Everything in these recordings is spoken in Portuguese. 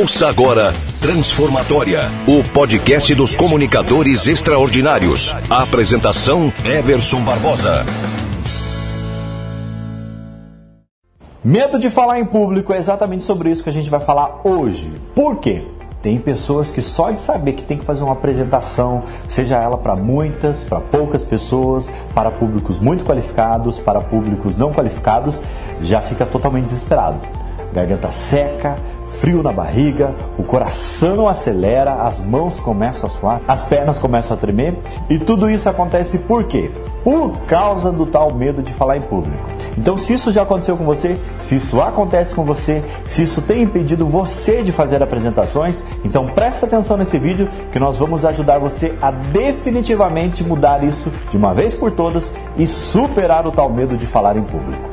Ouça agora Transformatória, o podcast dos comunicadores extraordinários. A apresentação Everson Barbosa. Medo de falar em público é exatamente sobre isso que a gente vai falar hoje. Por quê? Tem pessoas que só de saber que tem que fazer uma apresentação, seja ela para muitas, para poucas pessoas, para públicos muito qualificados, para públicos não qualificados, já fica totalmente desesperado. Garganta seca, frio na barriga, o coração acelera, as mãos começam a suar, as pernas começam a tremer e tudo isso acontece por quê? Por causa do tal medo de falar em público. Então, se isso já aconteceu com você, se isso acontece com você, se isso tem impedido você de fazer apresentações, então presta atenção nesse vídeo que nós vamos ajudar você a definitivamente mudar isso de uma vez por todas e superar o tal medo de falar em público.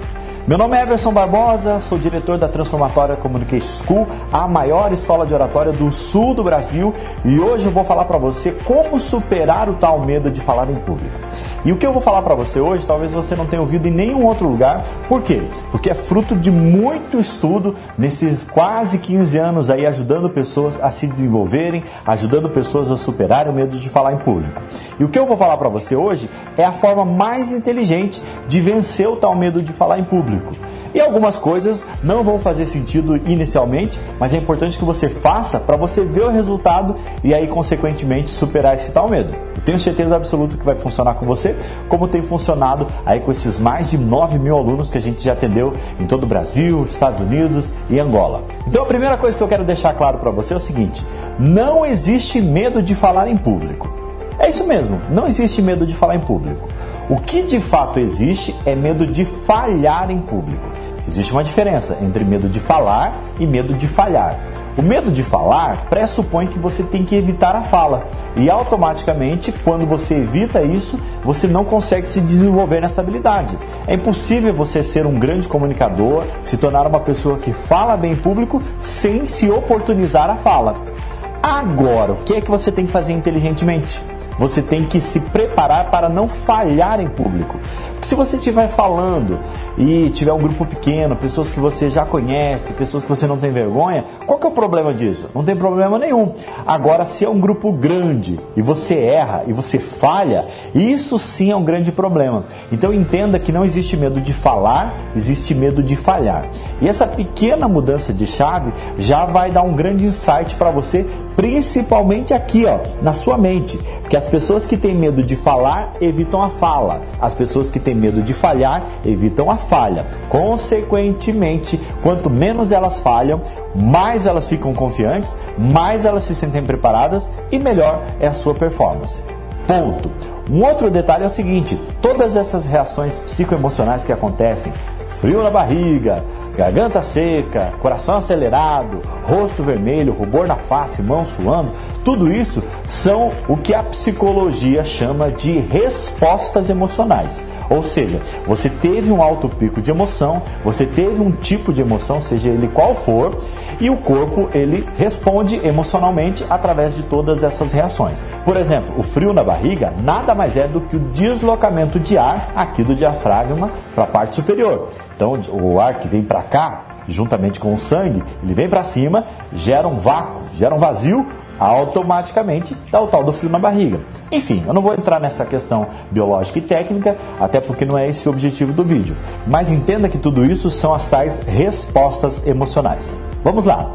Meu nome é Everson Barbosa, sou diretor da Transformatória Communication School, a maior escola de oratória do sul do Brasil, e hoje eu vou falar para você como superar o tal medo de falar em público. E o que eu vou falar para você hoje, talvez você não tenha ouvido em nenhum outro lugar. Por quê? Porque é fruto de muito estudo nesses quase 15 anos aí ajudando pessoas a se desenvolverem, ajudando pessoas a superarem o medo de falar em público. E o que eu vou falar para você hoje é a forma mais inteligente de vencer o tal medo de falar em público. E algumas coisas não vão fazer sentido inicialmente, mas é importante que você faça para você ver o resultado e aí, consequentemente, superar esse tal medo. Eu tenho certeza absoluta que vai funcionar com você, como tem funcionado aí com esses mais de 9 mil alunos que a gente já atendeu em todo o Brasil, Estados Unidos e Angola. Então a primeira coisa que eu quero deixar claro para você é o seguinte: não existe medo de falar em público. É isso mesmo, não existe medo de falar em público. O que de fato existe é medo de falhar em público. Existe uma diferença entre medo de falar e medo de falhar. O medo de falar pressupõe que você tem que evitar a fala. E automaticamente, quando você evita isso, você não consegue se desenvolver nessa habilidade. É impossível você ser um grande comunicador, se tornar uma pessoa que fala bem em público sem se oportunizar a fala. Agora, o que é que você tem que fazer inteligentemente? Você tem que se preparar para não falhar em público. Porque se você estiver falando e tiver um grupo pequeno, pessoas que você já conhece, pessoas que você não tem vergonha, qual que é o problema disso? Não tem problema nenhum. Agora, se é um grupo grande e você erra e você falha, isso sim é um grande problema. Então entenda que não existe medo de falar, existe medo de falhar. E essa pequena mudança de chave já vai dar um grande insight para você, principalmente aqui, ó, na sua mente. Porque as pessoas que têm medo de falar evitam a fala. As pessoas que têm medo de falhar evitam a falha. Consequentemente, quanto menos elas falham, mais elas ficam confiantes, mais elas se sentem preparadas e melhor é a sua performance. Ponto. Um outro detalhe é o seguinte: todas essas reações psicoemocionais que acontecem, frio na barriga, garganta seca, coração acelerado, rosto vermelho, rubor na face, mão suando, tudo isso são o que a psicologia chama de respostas emocionais. Ou seja, você teve um alto pico de emoção, você teve um tipo de emoção, seja ele qual for, e o corpo ele responde emocionalmente através de todas essas reações. Por exemplo, o frio na barriga nada mais é do que o deslocamento de ar aqui do diafragma para a parte superior. Então, o ar que vem para cá, juntamente com o sangue, ele vem para cima, gera um vácuo, gera um vazio automaticamente dá o tal do frio na barriga. Enfim, eu não vou entrar nessa questão biológica e técnica, até porque não é esse o objetivo do vídeo. Mas entenda que tudo isso são as tais respostas emocionais. Vamos lá.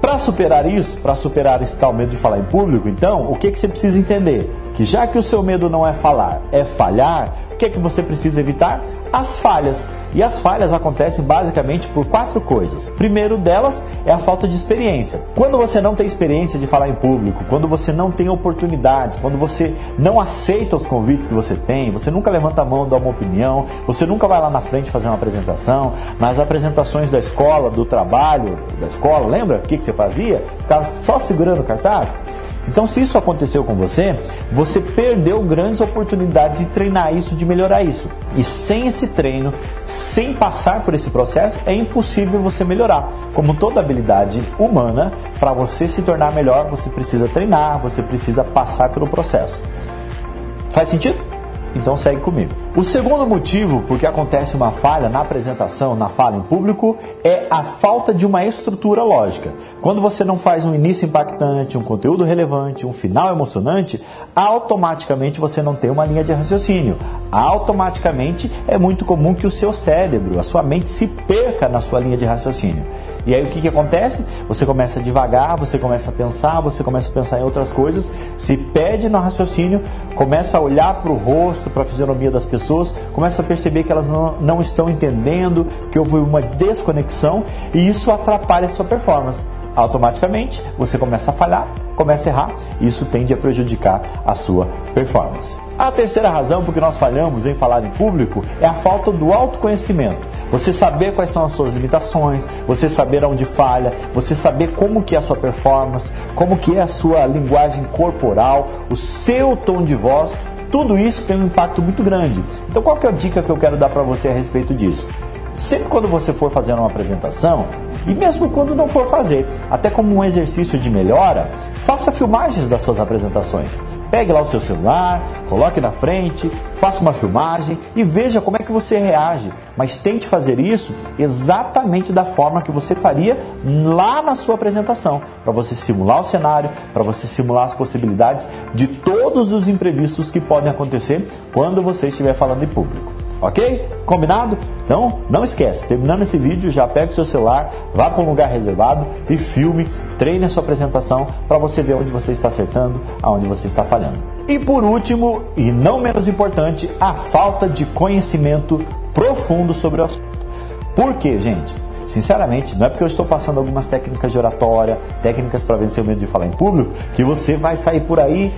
Para superar isso, para superar esse tal medo de falar em público, então, o que, que você precisa entender? Que já que o seu medo não é falar, é falhar, o que, que você precisa evitar? As falhas. E as falhas acontecem basicamente por quatro coisas. Primeiro delas é a falta de experiência. Quando você não tem experiência de falar em público, quando você não tem oportunidades, quando você não aceita os convites que você tem, você nunca levanta a mão, dá uma opinião, você nunca vai lá na frente fazer uma apresentação. Nas apresentações da escola, do trabalho, da escola, lembra o que, que você fazia? Ficava só segurando o cartaz? Então, se isso aconteceu com você, você perdeu grandes oportunidades de treinar isso, de melhorar isso. E sem esse treino, sem passar por esse processo, é impossível você melhorar. Como toda habilidade humana, para você se tornar melhor, você precisa treinar, você precisa passar pelo processo. Faz sentido? Então segue comigo. O segundo motivo por que acontece uma falha na apresentação, na fala em público, é a falta de uma estrutura lógica. Quando você não faz um início impactante, um conteúdo relevante, um final emocionante, automaticamente você não tem uma linha de raciocínio. Automaticamente é muito comum que o seu cérebro, a sua mente se perca na sua linha de raciocínio. E aí o que, que acontece? Você começa devagar, você começa a pensar, você começa a pensar em outras coisas, se perde no raciocínio, começa a olhar para o rosto, para a fisionomia das pessoas, começa a perceber que elas não, não estão entendendo, que houve uma desconexão e isso atrapalha a sua performance automaticamente você começa a falhar, começa a errar, e isso tende a prejudicar a sua performance. A terceira razão por que nós falhamos em falar em público é a falta do autoconhecimento. Você saber quais são as suas limitações, você saber onde falha, você saber como que é a sua performance, como que é a sua linguagem corporal, o seu tom de voz, tudo isso tem um impacto muito grande. Então qual que é a dica que eu quero dar para você a respeito disso? Sempre quando você for fazer uma apresentação, e mesmo quando não for fazer, até como um exercício de melhora, faça filmagens das suas apresentações. Pegue lá o seu celular, coloque na frente, faça uma filmagem e veja como é que você reage. Mas tente fazer isso exatamente da forma que você faria lá na sua apresentação, para você simular o cenário, para você simular as possibilidades de todos os imprevistos que podem acontecer quando você estiver falando em público. Ok? Combinado? Então, não esquece, terminando esse vídeo, já pega o seu celular, vá para um lugar reservado e filme, treine a sua apresentação para você ver onde você está acertando, aonde você está falhando. E por último, e não menos importante, a falta de conhecimento profundo sobre o assunto. Por quê, gente? Sinceramente, não é porque eu estou passando algumas técnicas de oratória, técnicas para vencer o medo de falar em público, que você vai sair por aí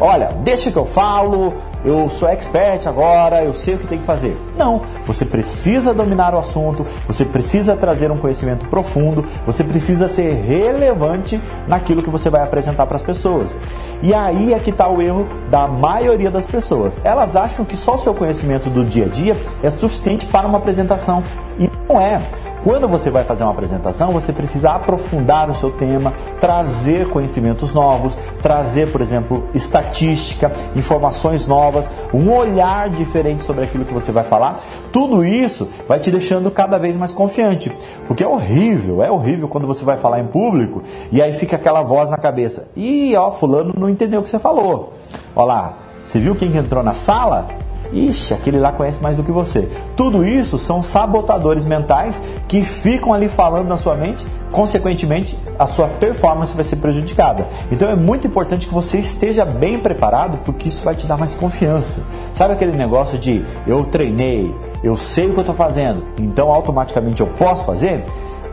olha, deixa que eu falo, eu sou expert agora, eu sei o que tem que fazer. Não, você precisa dominar o assunto, você precisa trazer um conhecimento profundo, você precisa ser relevante naquilo que você vai apresentar para as pessoas. E aí é que está o erro da maioria das pessoas. Elas acham que só o seu conhecimento do dia a dia é suficiente para uma apresentação. E não é. Quando você vai fazer uma apresentação, você precisa aprofundar o seu tema, trazer conhecimentos novos, trazer, por exemplo, estatística, informações novas, um olhar diferente sobre aquilo que você vai falar. Tudo isso vai te deixando cada vez mais confiante. Porque é horrível, é horrível quando você vai falar em público e aí fica aquela voz na cabeça. Ih, ó, fulano não entendeu o que você falou. Olha lá, você viu quem entrou na sala? Ixi, aquele lá conhece mais do que você. Tudo isso são sabotadores mentais que ficam ali falando na sua mente, consequentemente, a sua performance vai ser prejudicada. Então é muito importante que você esteja bem preparado, porque isso vai te dar mais confiança. Sabe aquele negócio de eu treinei, eu sei o que eu estou fazendo, então automaticamente eu posso fazer?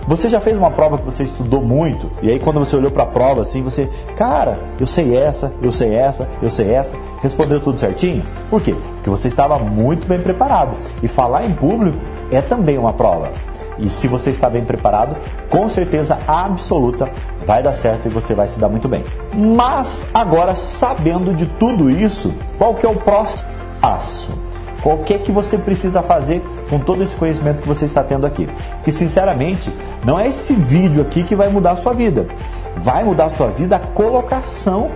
Você já fez uma prova que você estudou muito e aí quando você olhou para a prova assim, você, cara, eu sei essa, eu sei essa, eu sei essa, respondeu tudo certinho? Por quê? Porque você estava muito bem preparado. E falar em público é também uma prova. E se você está bem preparado, com certeza absoluta vai dar certo e você vai se dar muito bem. Mas agora sabendo de tudo isso, qual que é o próximo passo? O que é que você precisa fazer com todo esse conhecimento que você está tendo aqui? Que sinceramente, não é esse vídeo aqui que vai mudar a sua vida. Vai mudar a sua vida a colocação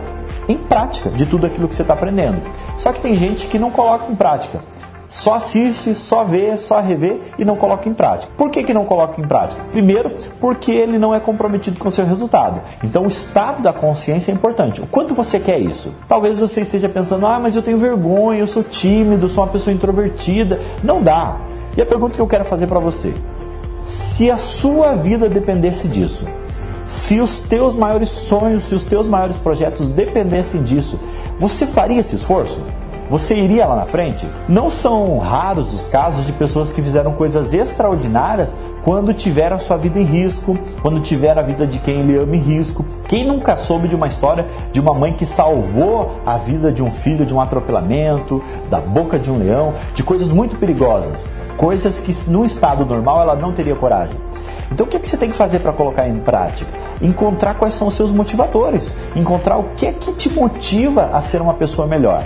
em prática de tudo aquilo que você está aprendendo. Só que tem gente que não coloca em prática só assiste, só vê, só revê e não coloca em prática. Por que, que não coloca em prática? Primeiro, porque ele não é comprometido com o seu resultado. Então, o estado da consciência é importante. O quanto você quer isso? Talvez você esteja pensando, ah, mas eu tenho vergonha, eu sou tímido, sou uma pessoa introvertida. Não dá. E a pergunta que eu quero fazer para você: se a sua vida dependesse disso, se os teus maiores sonhos, se os teus maiores projetos dependessem disso, você faria esse esforço? Você iria lá na frente? Não são raros os casos de pessoas que fizeram coisas extraordinárias quando tiveram a sua vida em risco, quando tiveram a vida de quem ele ama em risco. Quem nunca soube de uma história de uma mãe que salvou a vida de um filho de um atropelamento, da boca de um leão, de coisas muito perigosas, coisas que no estado normal ela não teria coragem. Então o que, é que você tem que fazer para colocar em prática? Encontrar quais são os seus motivadores, encontrar o que é que te motiva a ser uma pessoa melhor.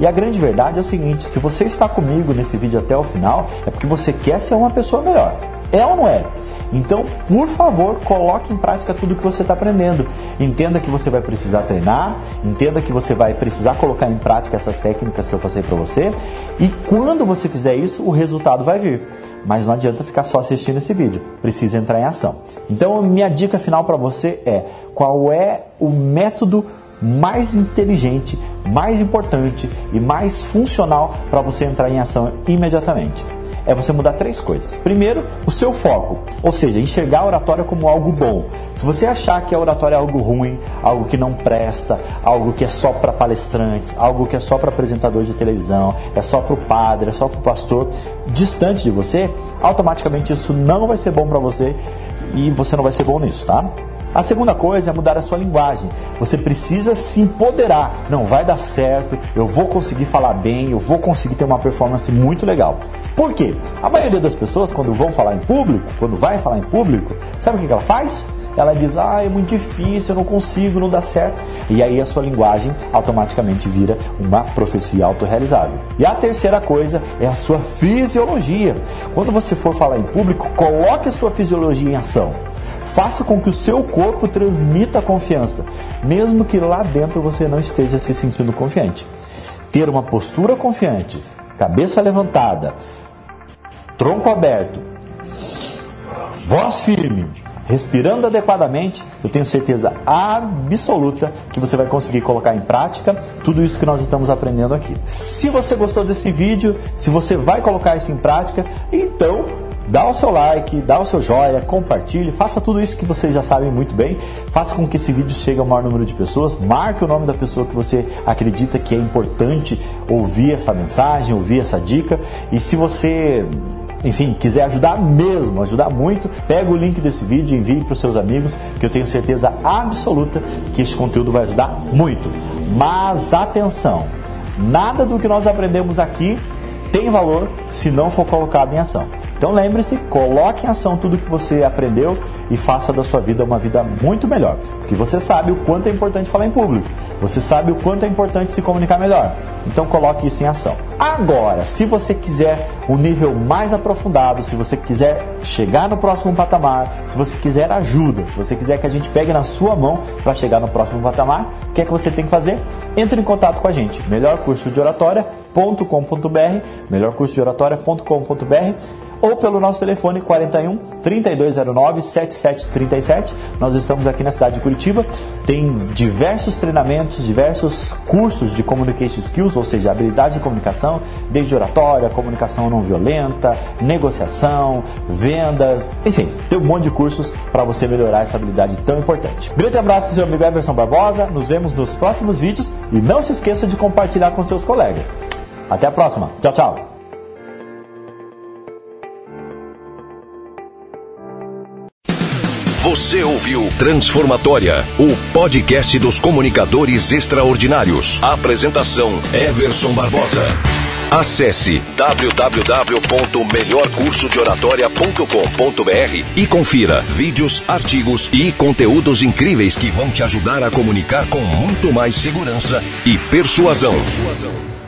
E a grande verdade é o seguinte: se você está comigo nesse vídeo até o final, é porque você quer ser uma pessoa melhor. É ou não é? Então, por favor, coloque em prática tudo que você está aprendendo. Entenda que você vai precisar treinar, entenda que você vai precisar colocar em prática essas técnicas que eu passei para você, e quando você fizer isso, o resultado vai vir. Mas não adianta ficar só assistindo esse vídeo, precisa entrar em ação. Então, minha dica final para você é: qual é o método mais inteligente, mais importante e mais funcional para você entrar em ação imediatamente? é você mudar três coisas. Primeiro, o seu foco, ou seja, enxergar a oratória como algo bom. Se você achar que a oratória é algo ruim, algo que não presta, algo que é só para palestrantes, algo que é só para apresentador de televisão, é só para o padre, é só para o pastor, distante de você, automaticamente isso não vai ser bom para você e você não vai ser bom nisso, tá? A segunda coisa é mudar a sua linguagem. Você precisa se empoderar. Não vai dar certo, eu vou conseguir falar bem, eu vou conseguir ter uma performance muito legal. Por quê? A maioria das pessoas, quando vão falar em público, quando vai falar em público, sabe o que ela faz? Ela diz, ah, é muito difícil, eu não consigo, não dá certo. E aí a sua linguagem automaticamente vira uma profecia autorrealizável. E a terceira coisa é a sua fisiologia. Quando você for falar em público, coloque a sua fisiologia em ação. Faça com que o seu corpo transmita confiança, mesmo que lá dentro você não esteja se sentindo confiante. Ter uma postura confiante, cabeça levantada, tronco aberto, voz firme, respirando adequadamente, eu tenho certeza absoluta que você vai conseguir colocar em prática tudo isso que nós estamos aprendendo aqui. Se você gostou desse vídeo, se você vai colocar isso em prática, então dá o seu like, dá o seu joia, compartilhe, faça tudo isso que vocês já sabem muito bem. Faça com que esse vídeo chegue ao maior número de pessoas. Marque o nome da pessoa que você acredita que é importante ouvir essa mensagem, ouvir essa dica. E se você enfim, quiser ajudar mesmo, ajudar muito, pega o link desse vídeo e envie para os seus amigos, que eu tenho certeza absoluta que esse conteúdo vai ajudar muito. Mas atenção, nada do que nós aprendemos aqui tem valor se não for colocado em ação. Então lembre-se, coloque em ação tudo que você aprendeu e faça da sua vida uma vida muito melhor. Porque você sabe o quanto é importante falar em público. Você sabe o quanto é importante se comunicar melhor. Então coloque isso em ação. Agora, se você quiser o um nível mais aprofundado, se você quiser chegar no próximo patamar, se você quiser ajuda, se você quiser que a gente pegue na sua mão para chegar no próximo patamar, o que é que você tem que fazer? Entre em contato com a gente. Melhor curso de oratória.com.br, ou pelo nosso telefone 41 3209 7737. Nós estamos aqui na cidade de Curitiba. Tem diversos treinamentos, diversos cursos de communication skills, ou seja, habilidades de comunicação, desde oratória, comunicação não violenta, negociação, vendas, enfim, tem um monte de cursos para você melhorar essa habilidade tão importante. Grande abraço seu amigo Everson Barbosa. Nos vemos nos próximos vídeos e não se esqueça de compartilhar com seus colegas. Até a próxima. Tchau, tchau. Você ouviu Transformatória, o podcast dos comunicadores extraordinários. Apresentação: Everson Barbosa. Acesse www.melhorcursodeoratoria.com.br e confira vídeos, artigos e conteúdos incríveis que vão te ajudar a comunicar com muito mais segurança e persuasão. persuasão.